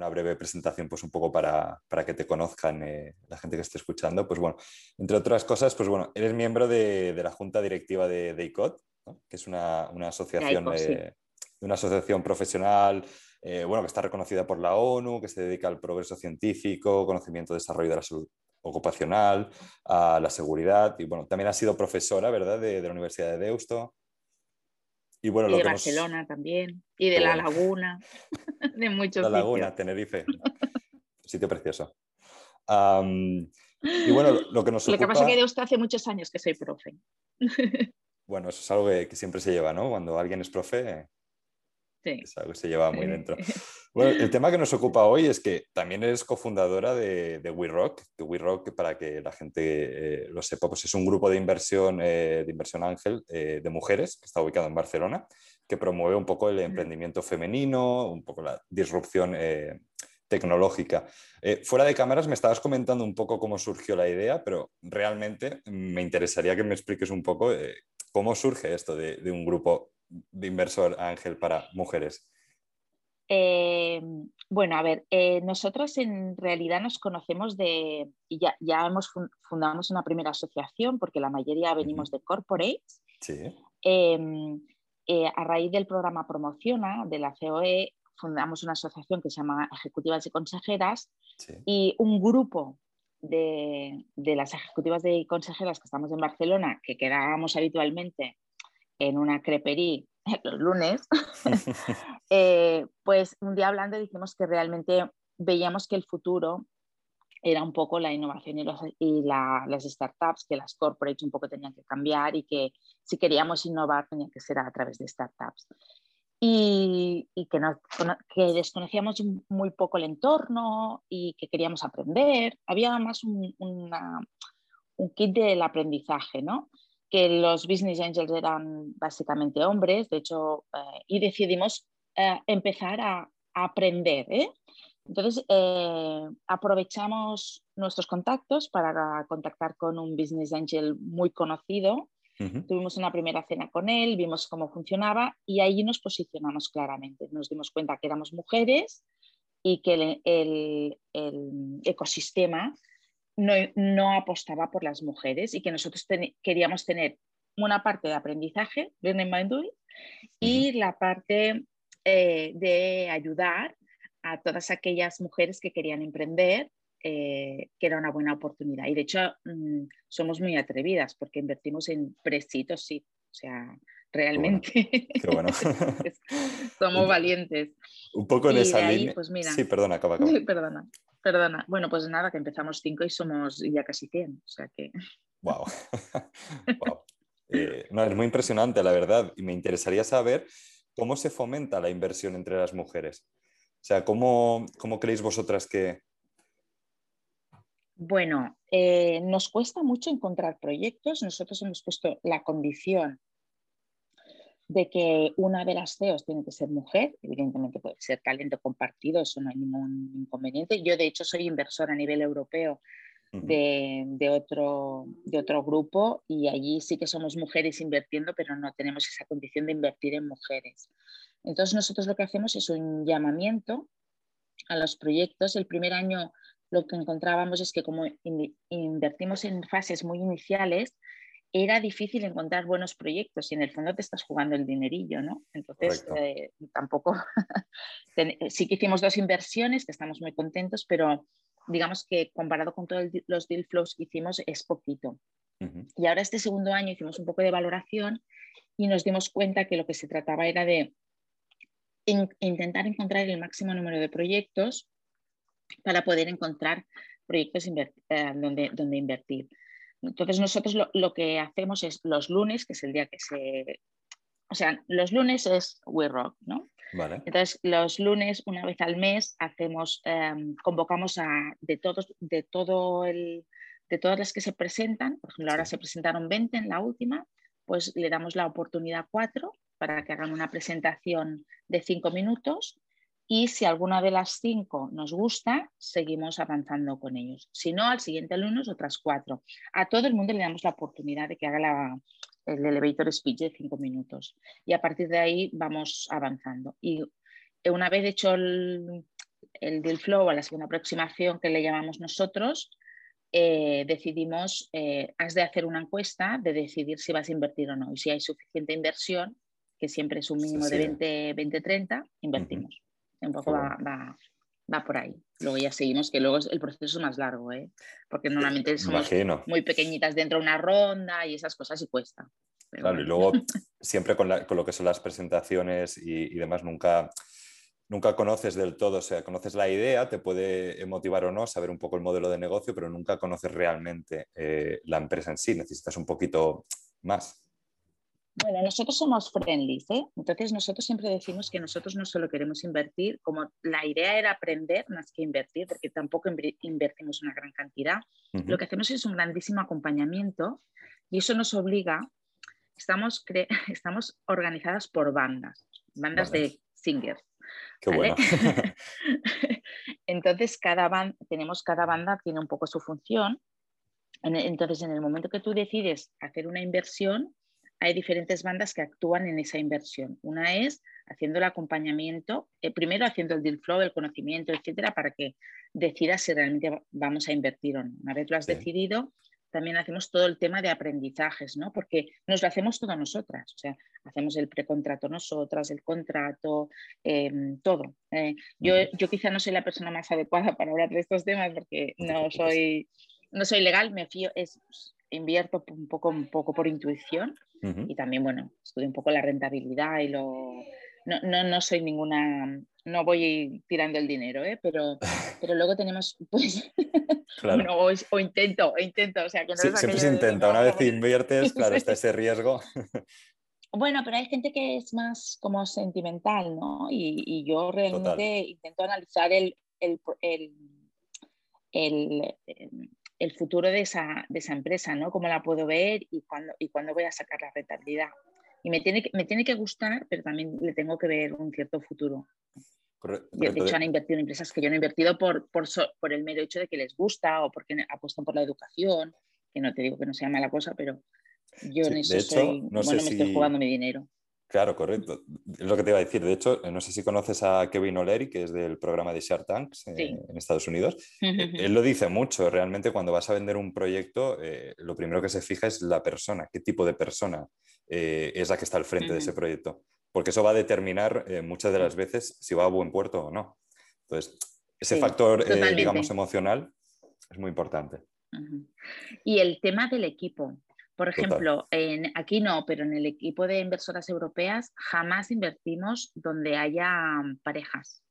una breve presentación, pues un poco para, que te conozcan eh, la gente que esté escuchando. Pues bueno, entre otras cosas, pues bueno, eres miembro de, la junta directiva de, de ICOT, que es una, asociación, una asociación profesional eh, bueno, que está reconocida por la ONU, que se dedica al progreso científico, conocimiento, desarrollo de la salud ocupacional, a la seguridad y bueno, también ha sido profesora, ¿verdad?, de, la Universidad de Deusto. Y, bueno, de Barcelona también, y de La Laguna, de muchos La Laguna, Tenerife, sitio precioso. y bueno, lo que nos Lo que pasa es que Deusto hace muchos años que soy profe. bueno, eso es algo que, que siempre se lleva, ¿no? Cuando alguien es profe, es algo que se lleva muy dentro. Bueno, el tema que nos ocupa hoy es que también eres cofundadora de, de WeRock. Que WeRock, para que la gente eh, lo sepa, pues es un grupo de inversión, eh, de inversión ángel eh, de mujeres que está ubicado en Barcelona, que promueve un poco el emprendimiento femenino, un poco la disrupción tecnológica. fuera de cámaras me estabas comentando un poco cómo surgió la idea, pero realmente me interesaría que me expliques un poco cómo surge esto de, de un grupo de inversor ángel para mujeres? Eh, bueno, a ver, eh, nosotros en realidad nos conocemos de, ya, ya hemos fundamos una primera asociación porque la mayoría venimos de corporates. Sí. Em, eh, a raíz del programa Promociona de la COE, fundamos una asociación que se llama Ejecutivas y Consejeras y un grupo de, de, las ejecutivas y consejeras que estamos en Barcelona, que quedábamos habitualmente en una crepería los lunes, eh, pues un día hablando dijimos que realmente veíamos que el futuro era un poco la innovación y, las startups, que las corporates un poco tenían que cambiar y que si queríamos innovar tenía que ser a través de startups. Y, que, que, desconocíamos muy poco el entorno y que queríamos aprender. Había más un, un kit del aprendizaje, ¿no? Que los business angels eran básicamente hombres, de hecho, eh, y decidimos eh, empezar a, aprender. ¿eh? Entonces, aprovechamos nuestros contactos para contactar con un business angel muy conocido. Tuvimos una primera cena con él, vimos cómo funcionaba y ahí nos posicionamos claramente. Nos dimos cuenta que éramos mujeres y que el, el ecosistema no, apostaba por las mujeres y que nosotros queríamos tener una parte de aprendizaje, learning by doing, y la parte eh, de ayudar a todas aquellas mujeres que querían emprender, eh, que era una buena oportunidad. Y de hecho, mm, somos muy atrevidas porque invertimos en presitos, sí. O sea, realmente qué bueno. somos valientes. Un poco en esa línea. Pues sí, perdona, acaba, acaba. Perdona. Perdona. Bueno, pues nada, que empezamos cinco y somos ya casi 100. O sea que... Wow. Eh, no, es muy impresionante, la verdad. Y me interesaría saber cómo se fomenta la inversión entre las mujeres. O sea, ¿cómo, cómo creéis vosotras que... Bueno, eh, nos cuesta mucho encontrar proyectos. Nosotros hemos puesto la condición de que una de las CEOs tiene que ser mujer, evidentemente puede ser talento compartido, eso no hay ningún inconveniente. Yo de hecho soy inversor a nivel europeo de, otro, de otro grupo y allí sí que somos mujeres invirtiendo, pero no tenemos esa condición de invertir en mujeres. Entonces nosotros lo que hacemos es un llamamiento a los proyectos. El primer año lo que encontrábamos es que como invertimos en fases muy iniciales, era difícil encontrar buenos proyectos y en el fondo te estás jugando el dinerillo, ¿no? Entonces, eh, tampoco, sí que hicimos dos inversiones, que estamos muy contentos, pero digamos que comparado con todos los deal flows que hicimos es poquito. Y ahora este segundo año hicimos un poco de valoración y nos dimos cuenta que lo que se trataba era de intentar encontrar el máximo número de proyectos para poder encontrar proyectos eh, donde, donde invertir. Entonces nosotros lo, que hacemos es los lunes, que es el día que se... O sea, los lunes es We Rock, ¿no? Entonces los lunes, una vez al mes, hacemos, em, convocamos a de todos, de todo el, de todas las que se presentan, por ejemplo, ahora se presentaron 20 en la última, pues le damos la oportunidad a cuatro para que hagan una presentación de cinco minutos y si alguna de las cinco nos gusta, seguimos avanzando con ellos. Si no, al siguiente lunes otras cuatro. A todo el mundo le damos la oportunidad de que haga el elevator speech de cinco minutos y a partir de ahí vamos avanzando. Y una vez hecho el deal flow o la segunda aproximación que le llamamos nosotros, eh, decidimos, eh, has de hacer una encuesta de decidir si vas a invertir o no. Y si hay suficiente inversión, que siempre es un mínimo de 20-30, invertimos. Un poco va, va, por ahí. Luego ya seguimos, que luego el proceso es más largo, ¿eh? porque normalmente somos muy pequeñitas dentro de una ronda y esas cosas y cuesta. claro, y luego siempre con, lo que son las presentaciones y demás, nunca nunca conoces del todo, o sea, conoces la idea, te puede motivar o no saber un poco el modelo de negocio, pero nunca conoces realmente eh, la empresa en sí, necesitas un poquito más. Bueno, nosotros somos friendly, ¿eh? entonces nosotros siempre decimos que nosotros no solo queremos invertir, como la idea era aprender más que invertir, porque tampoco invertimos una gran cantidad, lo que hacemos es un grandísimo acompañamiento y eso nos obliga, estamos, estamos organizadas por bandas, bandas de singers. Qué bueno. Entonces, cada tenemos cada banda, tiene un poco su función. Entonces, en el momento que tú decides hacer una inversión, hay diferentes bandas que actúan en esa inversión. Una es haciendo el acompañamiento, eh, primero haciendo el deal flow, el conocimiento, etcétera, para que decidas si realmente vamos a invertir o no. Una vez lo has decidido, también hacemos todo el tema de aprendizajes, ¿no? Porque nos lo hacemos todas nosotras, o sea, hacemos el precontrato nosotras, el contrato, em, todo. Eh, yo, yo quizá no soy la persona más adecuada para hablar de estos temas porque no soy, no soy legal, me fío, es, invierto un poco, un poco por intuición y también, bueno, estudio un poco la rentabilidad y lo... No, no, no soy ninguna no voy tirando el dinero, ¿eh? pero, pero luego tenemos, pues, o, intento, intento, o sea, que no siempre se intenta, una vez inviertes, claro, está ese riesgo. Bueno, pero hay gente que es más como sentimental, ¿no? Y, yo realmente intento analizar el, el, el, el, futuro de esa, de esa empresa, ¿no? Cómo la puedo ver y cuándo, y cuándo voy a sacar la rentabilidad. Y me tiene, que, me tiene que gustar, pero también le tengo que ver un cierto futuro. De hecho, han invertido en empresas que yo no he invertido por, por, por, el mero hecho de que les gusta o porque apuestan por la educación, que no te digo que no sea mala cosa, pero yo en eso soy, no bueno, me estoy jugando mi dinero. Claro, correcto. Es lo que te iba a decir. De hecho, no sé si conoces a Kevin O'Leary, que es del programa de Shark Tanks eh, en Estados Unidos. Eh, él lo dice mucho. Realmente, cuando vas a vender un proyecto, eh, lo primero que se fija es la persona, qué tipo de persona es la que está al frente de ese proyecto porque eso va a determinar eh, muchas de las veces si va a buen puerto o no. Entonces, ese factor, eh, digamos, emocional es muy importante. Y el tema del equipo. Por ejemplo, en, aquí no, pero en el equipo de inversoras europeas jamás invertimos donde haya parejas.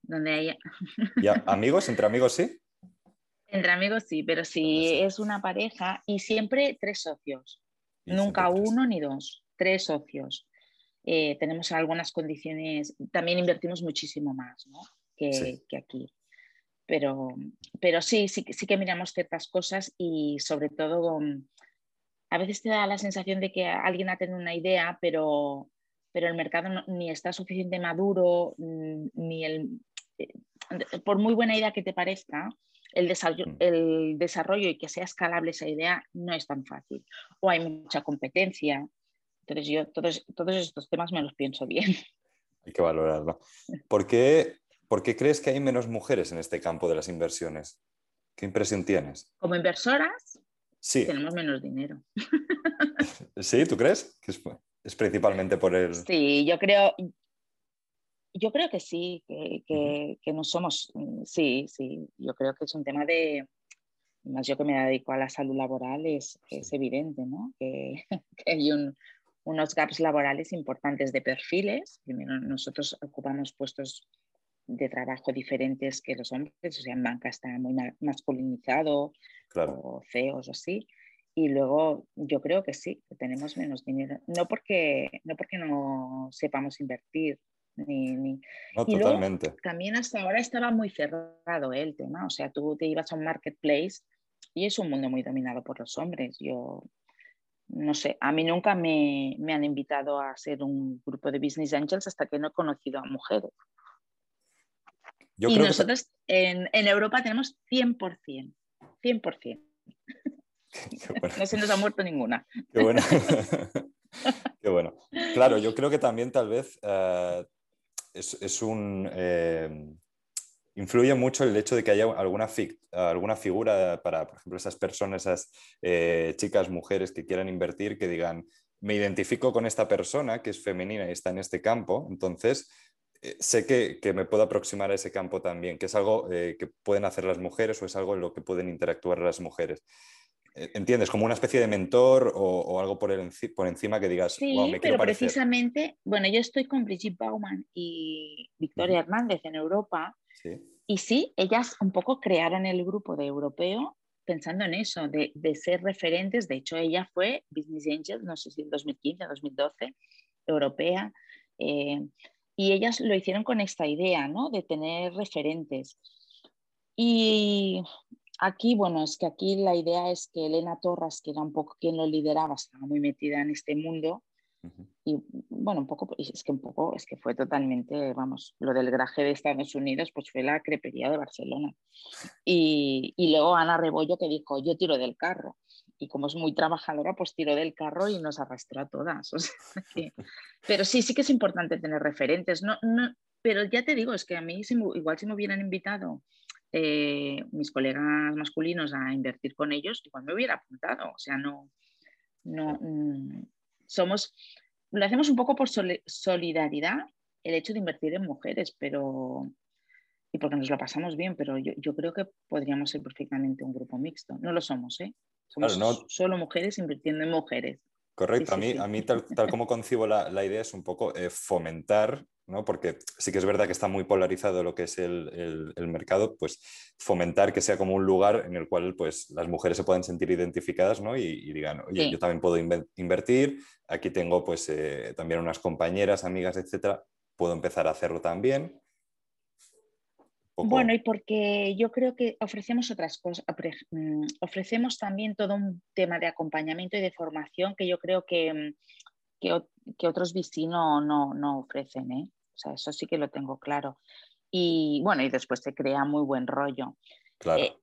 Donde haya... ¿Amigos? ¿Entre amigos sí? Entre amigos sí, pero si es una pareja y siempre tres socios. Nunca uno ni dos, tres socios. Eh, tenemos algunas condiciones, también invertimos muchísimo más que, aquí. Pero, pero sí, sí, sí que miramos ciertas cosas y sobre todo a veces te da la sensación de que alguien ha tenido una idea, pero, pero el mercado ni está suficiente maduro, mm, ni el... Eh, por muy buena idea que te parezca, el desarrollo, mm. el desarrollo y que sea escalable esa idea no es tan fácil. O hay mucha competencia, entonces yo todos, todos estos temas me los pienso bien. Hay que valorarlo. ¿Por qué, ¿Por qué crees que hay menos mujeres en este campo de las inversiones? ¿Qué impresión tienes? Como inversoras, sí. tenemos menos dinero. ¿Sí? ¿Tú crees? Que es, principalmente por el... Sí, yo creo, yo creo que sí, que, no somos, sí, sí, yo creo que es un tema de, más yo que me dedico a la salud laboral, es, es evidente, ¿no? que, hay un, unos gaps laborales importantes de perfiles. Primero, nosotros ocupamos puestos de trabajo diferentes que los hombres, o sea, en banca está muy masculinizado, o CEOs o así. Y luego yo creo que sí, que tenemos menos dinero. No porque no, porque no sepamos invertir. Ni, ni... No, totalmente. también hasta ahora estaba muy cerrado el tema. O sea, tú te ibas a un marketplace y es un mundo muy dominado por los hombres. Yo no sé, a mí nunca me, han invitado a ser un grupo de Business Angels hasta que no he conocido a mujeres. y nosotros en, Europa tenemos 100%, 100%. no se nos ha muerto ninguna. Qué bueno. Qué bueno. Claro, yo creo que también tal vez eh, es, un... Eh, influye mucho el hecho de que haya alguna, alguna figura para, por ejemplo, esas personas, esas eh, chicas, mujeres que quieran invertir, que digan, me identifico con esta persona que es femenina y está en este campo, entonces sé que, me puedo aproximar a ese campo también, que es algo eh, que pueden hacer las mujeres o es algo en lo que pueden interactuar las mujeres. ¿Entiendes? Como una especie de mentor o, algo por, el, por encima que digas, sí, pero precisamente, bueno, yo estoy con Brigitte Bauman y Victoria Hernández en Europa y sí, ellas un poco crearon el grupo de europeo pensando en eso, de, ser referentes. De hecho, ella fue Business Angel, no sé si en 2015 o 2012, europea. Eh, y ellas lo hicieron con esta idea, ¿no? De tener referentes. Y aquí, bueno, es que aquí la idea es que Elena Torras, que era un poco quien lo lideraba, estaba muy metida en este mundo, y bueno, un poco, es que un poco, es que fue totalmente, vamos, lo del graje de Estados Unidos, pues fue la crepería de Barcelona. Y, y luego Ana Rebollo que dijo, yo tiro del carro. Y como es muy trabajadora, pues tiró del carro y nos arrastró a todas. Pero sí, sí que es importante tener referentes. No, no, pero ya te digo, es que a mí igual si me hubieran invitado eh, mis colegas masculinos a invertir con ellos, igual me hubiera apuntado. O sea, no, no, mm, somos, lo hacemos un poco por solidaridad, el hecho de invertir en mujeres, pero y porque nos lo pasamos bien, pero yo, creo que podríamos ser perfectamente un grupo mixto. No lo somos, ¿eh? Somos solo mujeres invirtiendo en mujeres. Correcto, a mí, a mí tal, como concibo la, idea es un poco eh, fomentar, ¿no? porque sí que es verdad que está muy polarizado lo que es el, mercado, pues fomentar que sea como un lugar en el cual pues, las mujeres se puedan sentir identificadas ¿no? y, digan, oye, yo también puedo invertir, aquí tengo pues eh, también unas compañeras, amigas, etcétera, puedo empezar a hacerlo también. Bueno, y porque yo creo que ofrecemos otras cosas, mm, ofrecemos también todo un tema de acompañamiento y de formación que yo creo que, que, otros VC no, no, ofrecen, ¿eh? O sea, eso sí que lo tengo claro. Y bueno, y después se crea muy buen rollo. Claro. Eh,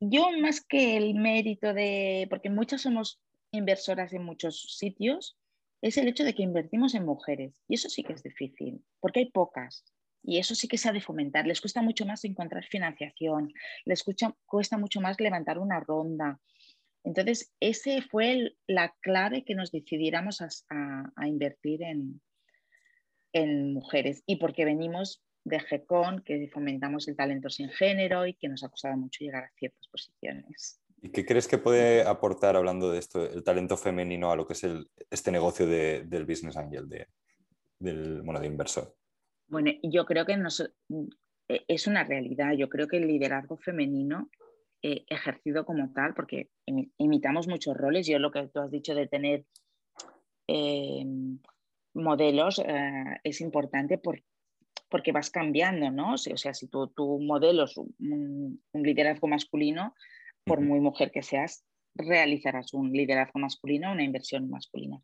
yo más que el mérito de, porque muchas somos inversoras en muchos sitios, es el hecho de que invertimos en mujeres. Y eso sí que es difícil, porque hay pocas. Y eso sí que se ha de fomentar. Les cuesta mucho más encontrar financiación, les cuesta mucho más levantar una ronda. Entonces, ese fue la clave que nos decidiéramos a, invertir en, en, mujeres. Y porque venimos de GECON, que fomentamos el talento sin género y que nos ha costado mucho llegar a ciertas posiciones. ¿Y qué crees que puede aportar, hablando de esto, el talento femenino a lo que es este negocio del business angel, de, del, bueno, de inversor? Bueno, yo creo que e, es una realidad. Yo creo que el liderazgo femenino eh, ejercido como tal, porque imitamos muchos roles, yo lo que tú has dicho de tener em, modelos eh, es importante porque vas cambiando, ¿no? O sea, si tu, tu modelo es un, liderazgo masculino, por muy mujer que seas, realizarás un liderazgo masculino, una inversión masculina.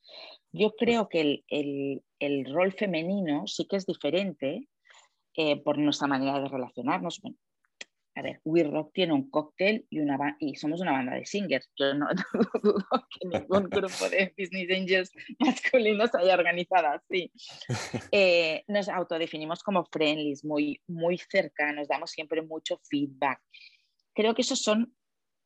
Yo creo que el, rol femenino sí que es diferente eh, por nuestra manera de relacionarnos. a ver, We Rock tiene un cóctel y, una y somos una banda de singers. Yo no, dudo que ningún grupo de Business Angels masculinos haya organizado así. Eh, nos autodefinimos como friendlies, muy, muy cercanos, damos siempre mucho feedback. Creo que esos son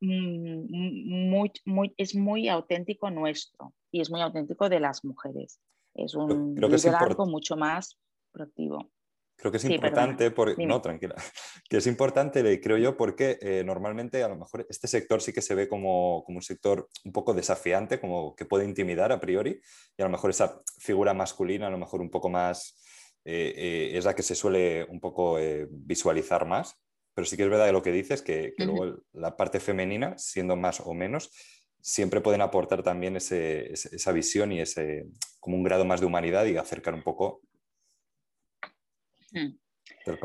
muy, muy, es muy auténtico nuestro y es muy auténtico de las mujeres. Es un Creo liderazgo mucho más proactivo. Creo que es importante, por... no, tranquila, que es importante, creo yo, porque eh, normalmente a lo mejor este sector sí que se ve como, como, un sector un poco desafiante, como que puede intimidar a priori, y a lo mejor esa figura masculina, a lo mejor un poco más, eh, eh, es la que se suele un poco visualizar más, pero sí que es verdad lo que dices, que, que luego la parte femenina, siendo más o menos, siempre pueden aportar también ese, esa visión y ese como un grado más de humanidad y acercar un poco. Mm.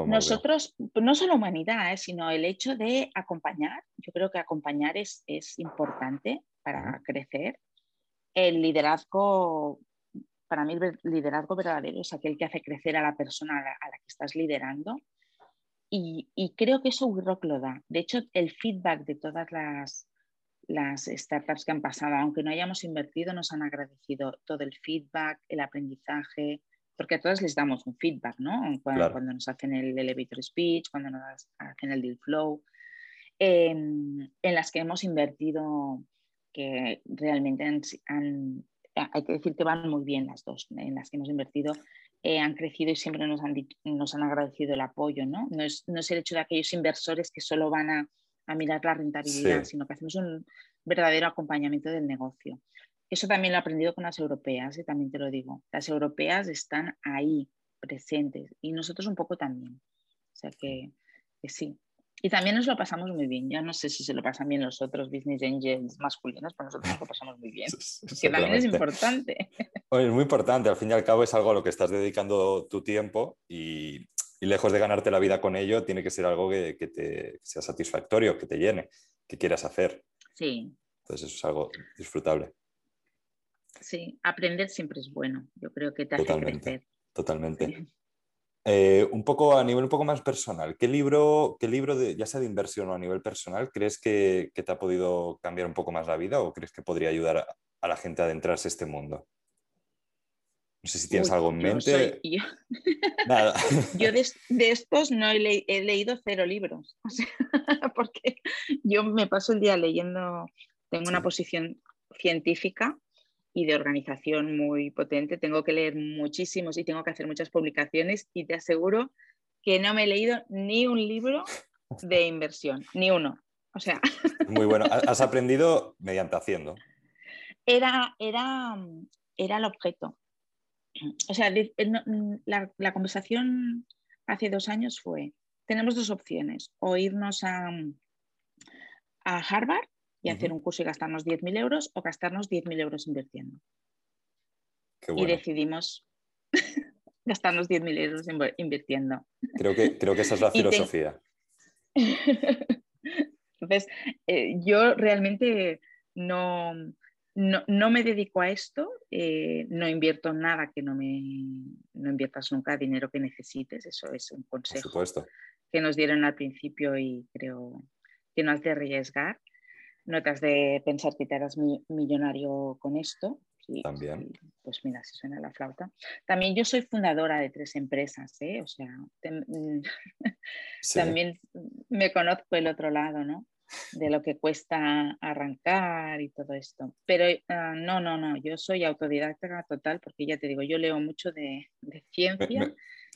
Nosotros, no solo humanidad, ¿eh? sino el hecho de acompañar, yo creo que acompañar es, es importante para crecer. El liderazgo, para mí el liderazgo verdadero es aquel que hace crecer a la persona a la que estás liderando y, creo que eso WeRock lo da. De hecho, el feedback de todas las, las startups que han pasado, aunque no hayamos invertido, nos han agradecido todo el feedback, el aprendizaje, porque a todas les damos un feedback, ¿no? Cuando, nos hacen el elevator speech, cuando nos hacen el deal flow, em, en las que hemos invertido, que realmente han, hay que decir que van muy bien las dos, en las que hemos invertido eh, han crecido y siempre nos han, nos han agradecido el apoyo, ¿no? No es, no es, el hecho de aquellos inversores que solo van a, a mirar la rentabilidad, sino que hacemos un verdadero acompañamiento del negocio. Eso también lo he aprendido con las europeas, y también te lo digo. Las europeas están ahí, presentes, y nosotros un poco también. O sea que, sí. Y también nos lo pasamos muy bien. Ya no sé si se lo pasan bien los otros business angels masculinos, pero nosotros nos lo pasamos muy bien. que también es importante. es muy importante. Al fin y al cabo es algo a lo que estás dedicando tu tiempo y, lejos de ganarte la vida con ello, tiene que ser algo que, que te sea satisfactorio, que te llene, que quieras hacer. Sí. Entonces eso es algo disfrutable. Sí, aprender siempre es bueno. Yo creo que te hace totalmente, Totalmente. Eh, un poco a nivel un poco más personal, ¿qué libro, qué libro de, ya sea de inversión o a nivel personal, crees que, te ha podido cambiar un poco más la vida o crees que podría ayudar a, la gente a adentrarse a este mundo? No sé si tienes algo en mente. yo, Nada. yo de, estos no he, leído cero libros, porque yo me paso el día leyendo, tengo una posición científica y de organización muy potente. Tengo que leer muchísimos y tengo que hacer muchas publicaciones y te aseguro que no me he leído ni un libro de inversión, ni uno. O sea. Muy bueno. Has aprendido mediante haciendo. Era, era, era el objeto. O sea, la, la conversación hace dos años fue, tenemos dos opciones, o irnos a, a Harvard y hacer un curso y gastarnos 10.000 euros o gastarnos 10.000 euros invirtiendo. Y decidimos gastarnos 10.000 euros invirtiendo. Creo que, creo que esa es la filosofía. Entonces, eh, yo realmente no, no, me dedico a esto, eh, no invierto nada que no me no inviertas nunca dinero que necesites, eso es un consejo que nos dieron al principio y creo que no has de arriesgar no te has de pensar que te harás millonario con esto. También. pues mira, si suena la flauta. También yo soy fundadora de tres empresas, ¿eh? o sea, también me conozco el otro lado, ¿no? De lo que cuesta arrancar y todo esto. Pero ah, no, no, no, yo soy autodidacta total porque ya te digo, yo leo mucho de, ciencia,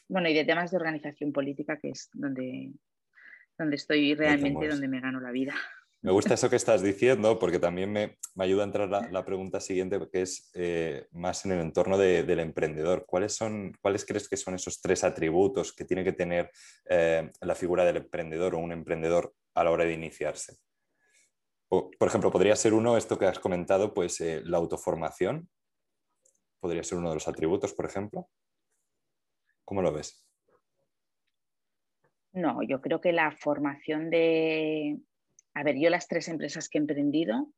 bueno, y de temas de organización política, que es donde, donde estoy realmente, donde me gano la vida. Me gusta eso que estás diciendo porque también me, ayuda a entrar la, la pregunta siguiente que es eh, más en el entorno del emprendedor. ¿Cuáles, son, ¿Cuáles crees que son esos tres atributos que tiene que tener eh, la figura del emprendedor o un emprendedor a la hora de iniciarse? por ejemplo, podría ser uno, esto que has comentado, pues eh, la autoformación. Podría ser uno de los atributos, por ejemplo. ¿Cómo lo ves? No, yo creo que la formación de, a ver, yo las tres empresas que he emprendido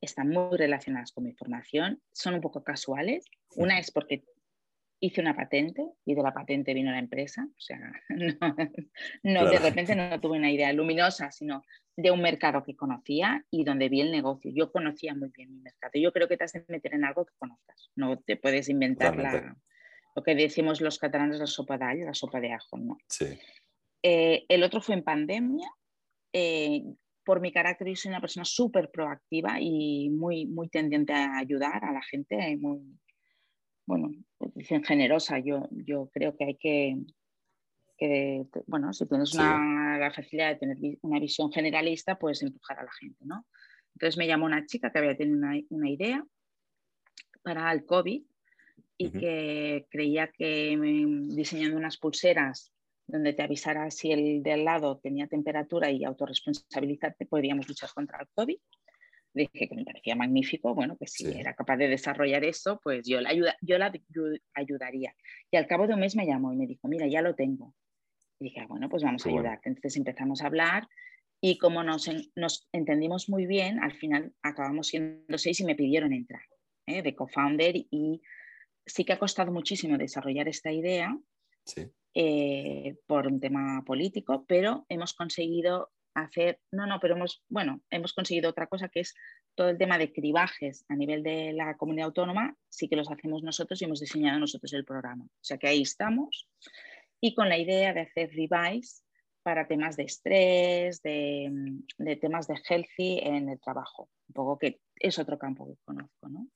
están muy relacionadas con mi formación, son un poco casuales. Una es porque hice una patente y de la patente vino la empresa, o sea, no, de repente no tuve una idea luminosa, sino de un mercado que conocía y donde vi el negocio. Yo conocía muy bien mi mercado. Yo creo que te has de meter en algo que conozcas, no te puedes inventar lo que decimos los catalanes, la sopa de ajo, la sopa de ajo, ¿no? Sí. Eh, el otro fue en pandemia. Eh, por mi carácter, yo soy una persona súper proactiva y muy, muy tendiente a ayudar a la gente, muy, bueno, pues dicen generosa. Yo, yo creo que hay que, bueno, si tienes una, la facilidad de tener una visión generalista, puedes empujar a la gente, ¿no? Entonces me llamó una chica que había tenido una, idea para el COVID y que creía que mm, diseñando unas pulseras donde te avisara si el de al lado tenía temperatura y autorresponsabilizarte, podríamos luchar contra el COVID. Dije que me parecía magnífico, bueno, que si era capaz de desarrollar eso, pues yo la, ayuda, yo la ayudaría. Y al cabo de un mes me llamó y me dijo, mira, ya lo tengo. Y dije, ah, bueno, pues vamos a ayudar. Entonces empezamos a hablar y como nos, nos, entendimos muy bien, al final acabamos siendo seis y me pidieron entrar ¿eh? de co-founder y sí que ha costado muchísimo desarrollar esta idea. Sí. Eh, por un tema político, pero hemos conseguido hacer, no, no, pero hemos, bueno, hemos conseguido otra cosa que es todo el tema de cribajes a nivel de la comunidad autónoma, sí que los hacemos nosotros y hemos diseñado nosotros el programa. O sea que ahí estamos y con la idea de hacer revise para temas de estrés, de, de temas de healthy en el trabajo, un poco que es otro campo que conozco, ¿no?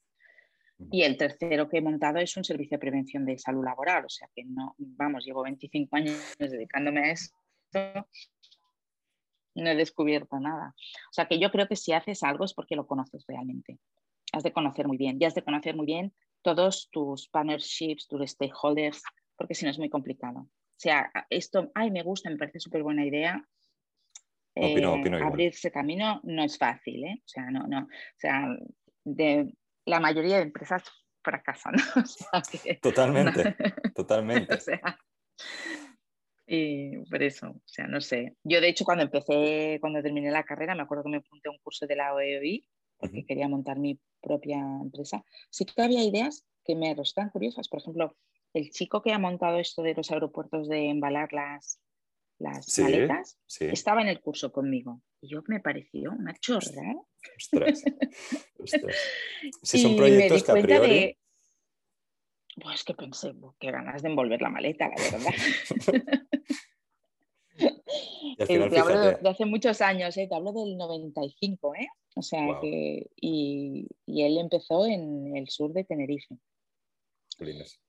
Y el tercero que he montado es un servicio de prevención de salud laboral, o sea que no, vamos, llevo 25 años dedicándome a esto, no he descubierto nada. O sea que yo creo que si haces algo es porque lo conoces realmente. Has de conocer muy bien, y has de conocer muy bien todos tus partnerships, tus stakeholders, porque si no es muy complicado. O sea, esto, ay, me gusta, me parece súper buena idea. Eh, abrirse camino no es fácil, ¿eh? O sea, no, no. O sea, de, la mayoría de empresas fracasan. totalmente, totalmente. y por eso, o sea, no sé. Yo, de hecho, cuando empecé, cuando terminé la carrera, me acuerdo que me apunté a un curso de la OEOI porque quería montar mi propia empresa. Sí que había ideas que me resultan curiosas. Por ejemplo, el chico que ha montado esto de los aeropuertos de embalar las, las maletas, estaba en el curso conmigo. Y yo me pareció una chorra. Ostras, Si son proyectos que a priori... Pues que pensé, qué ganas de envolver la maleta, la verdad. Eh, te hablo de, hace muchos años, eh, te hablo del 95, ¿eh? O sea que. Y, y, él empezó en el sur de Tenerife.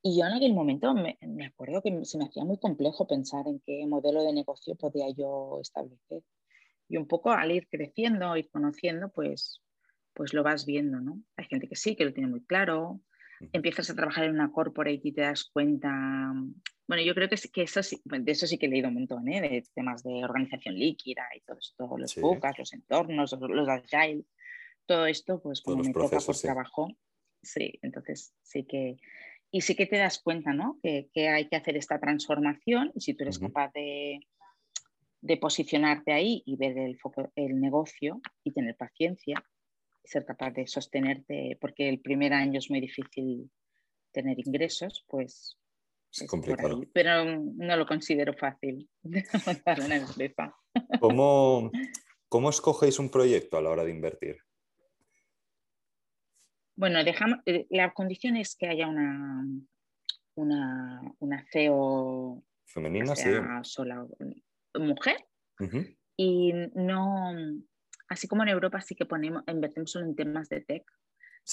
Y yo en aquel momento me, acuerdo que se me hacía muy complejo pensar en qué modelo de negocio podía yo establecer. Y un poco al ir creciendo, ir conociendo, pues, pues lo vas viendo, ¿no? Hay gente que sí, que lo tiene muy claro. Empiezas a trabajar en una corporate y te das cuenta. Bueno, yo creo que, que eso sí, de eso sí que he leído un montón, ¿eh? de temas de organización líquida y todo esto, los bucas, los entornos, los, agile, todo esto, pues como me toca por trabajo, sí, entonces sí que y sí que te das cuenta ¿no? que, hay que hacer esta transformación y si tú eres capaz de, posicionarte ahí y ver el, foco, el negocio y tener paciencia y ser capaz de sostenerte, porque el primer año es muy difícil tener ingresos, pues es complicado. pero no lo considero fácil montar una empresa. ¿Cómo, ¿Cómo escogéis un proyecto a la hora de invertir? Bueno, dejamos, eh, la condición es que haya una, una, una CEO femenina, sí. sola mujer. Y no, así como en Europa sí que ponemos, invertimos solo en temas de tech,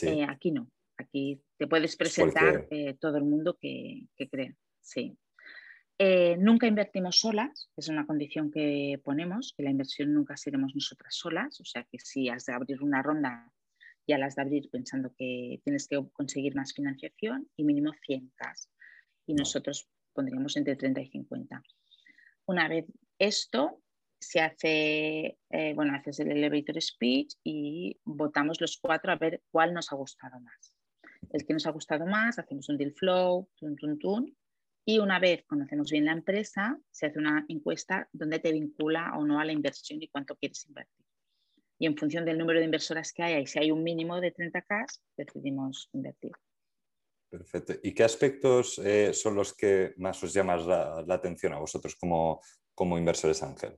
eh, aquí no. Aquí te puedes presentar eh, todo el mundo que, que crea. Sí. nunca invertimos solas, es una condición que ponemos, que la inversión nunca seremos nosotras solas, o sea que si has de abrir una ronda ya las de abrir pensando que tienes que conseguir más financiación y mínimo 100 cas Y nosotros pondríamos entre 30 y 50. Una vez esto, se hace, eh, bueno, haces el elevator speech y votamos los cuatro a ver cuál nos ha gustado más. El que nos ha gustado más, hacemos un deal flow, tun, tun, tun, y una vez conocemos bien la empresa, se hace una encuesta donde te vincula o no a la inversión y cuánto quieres invertir y en función del número de inversoras que haya y si hay un mínimo de 30K, decidimos invertir. Perfecto. ¿Y qué aspectos eh, son los que más os llaman la, atención a vosotros como, como inversores ángel?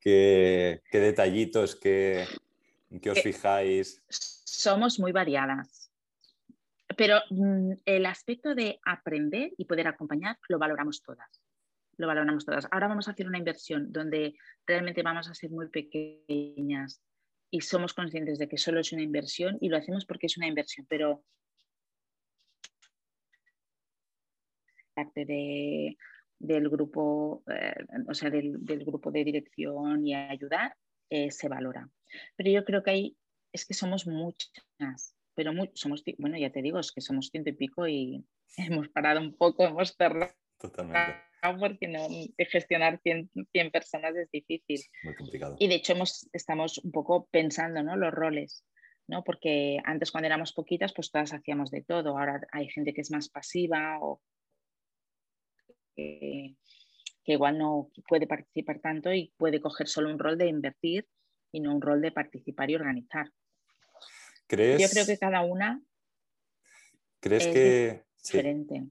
¿Qué, qué detallitos, qué, qué os eh, fijáis? Somos muy variadas, pero mm, el aspecto de aprender y poder acompañar lo valoramos todas lo valoramos todas. Ahora vamos a hacer una inversión donde realmente vamos a ser muy pequeñas y somos conscientes de que solo es una inversión y lo hacemos porque es una inversión, pero parte de, del grupo, eh, o sea, del, grupo de dirección y ayudar, eh, se valora. Pero yo creo que hay, es que somos muchas, pero somos, bueno, ya te digo, es que somos ciento y pico y hemos parado un poco, hemos cerrado. Totalmente porque no, gestionar 100, personas es difícil. Muy complicado. Y de hecho hemos, estamos un poco pensando ¿no? los roles, ¿no? porque antes cuando éramos poquitas pues todas hacíamos de todo, ahora hay gente que es más pasiva o que, igual no puede participar tanto y puede coger solo un rol de invertir y no un rol de participar y organizar. ¿Crees... Yo creo que cada una ¿Crees que... diferente.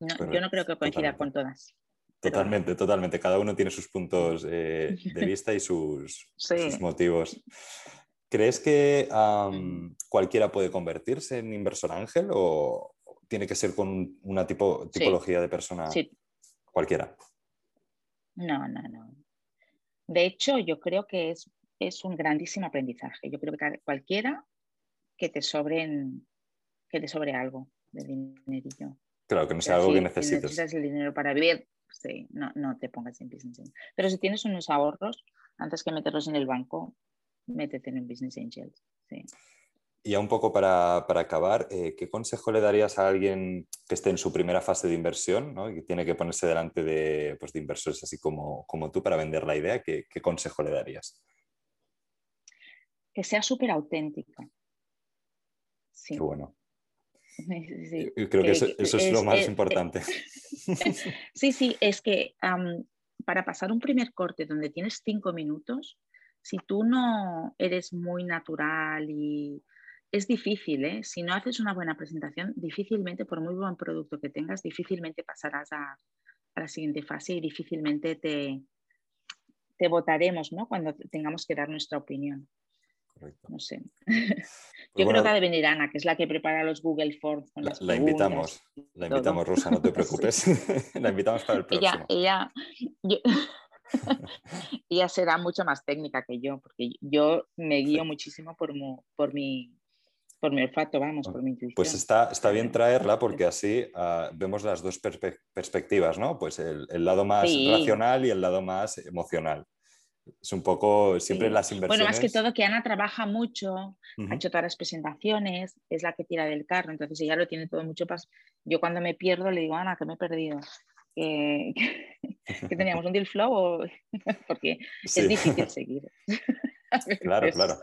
No, yo no creo que coincida con todas. Totalmente, totalmente. Cada uno tiene sus puntos eh, de vista y sus, motivos. ¿Crees que cualquiera puede convertirse en inversor ángel o tiene que ser con una tipo, tipología de persona? Sí. Cualquiera. No, no, no. De hecho, yo creo que es, es un grandísimo aprendizaje. Yo creo que cualquiera que te sobren, que te sobre algo de dinerillo. Claro, que no sea algo que necesites. Si necesitas el dinero para vivir, sí, no, no te pongas en business angel. Pero si tienes unos ahorros, antes que meterlos en el banco, métete en un business angel. Sí. Y ya un poco para, acabar, eh, ¿qué consejo le darías a alguien que esté en su primera fase de inversión ¿no? y que tiene que ponerse delante de, pues, de inversores así como, como, tú para vender la idea? ¿Qué, qué consejo le darías? Que sea súper auténtica. Sí. Qué bueno. Creo que, eso, es, lo más importante. sí, sí, es que para pasar un primer corte donde tienes cinco minutos, si tú no eres muy natural y es difícil, ¿eh? si no haces una buena presentación, difícilmente, por muy buen producto que tengas, difícilmente pasarás a, la siguiente fase y difícilmente te, te votaremos ¿no? cuando tengamos que dar nuestra opinión. No sé. Pues Yo creo que ha de venir Ana, que es la que prepara los Google Forms. la, invitamos, la invitamos, Rosa, no te preocupes. la invitamos para el próximo. Ella, ella, será mucho más técnica que yo, porque yo me guío muchísimo por, por, mi, por mi olfato, vamos, por mi intuición. Pues está, está bien traerla porque así ah, vemos las dos perspectivas, ¿no? Pues el, el lado más racional y el lado más emocional. Es un poco siempre las inversiones. Bueno, más que todo que Ana trabaja mucho, ha hecho todas las presentaciones, es la que tira del carro, entonces ella lo tiene todo mucho más. Yo cuando me pierdo le digo, Ana, que me he perdido. Que, teníamos un deal flow porque es difícil seguir. claro, claro.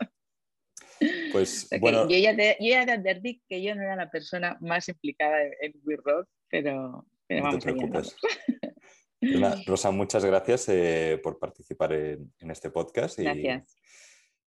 Pues bueno. Yo ya, te, yo advertí que yo no era la persona más implicada en, We Rock, pero, pero no vamos te Rosa, muchas gracias eh, por participar en, este podcast. Gracias.